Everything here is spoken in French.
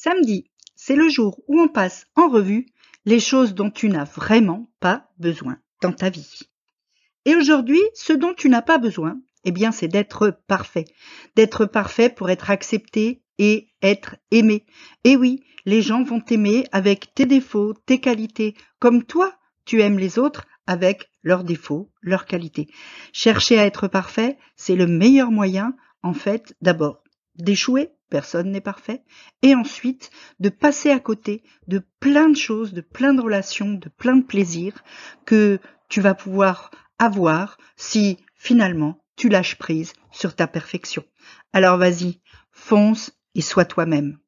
Samedi, c'est le jour où on passe en revue les choses dont tu n'as vraiment pas besoin dans ta vie. Et aujourd'hui, ce dont tu n'as pas besoin, eh bien, c'est d'être parfait. D'être parfait pour être accepté et être aimé. Et oui, les gens vont t'aimer avec tes défauts, tes qualités, comme toi, tu aimes les autres avec leurs défauts, leurs qualités. Chercher à être parfait, c'est le meilleur moyen, en fait, d'abord d'échouer, personne n'est parfait, et ensuite de passer à côté de plein de choses, de plein de relations, de plein de plaisirs que tu vas pouvoir avoir si finalement tu lâches prise sur ta perfection. Alors vas-y, fonce et sois toi-même.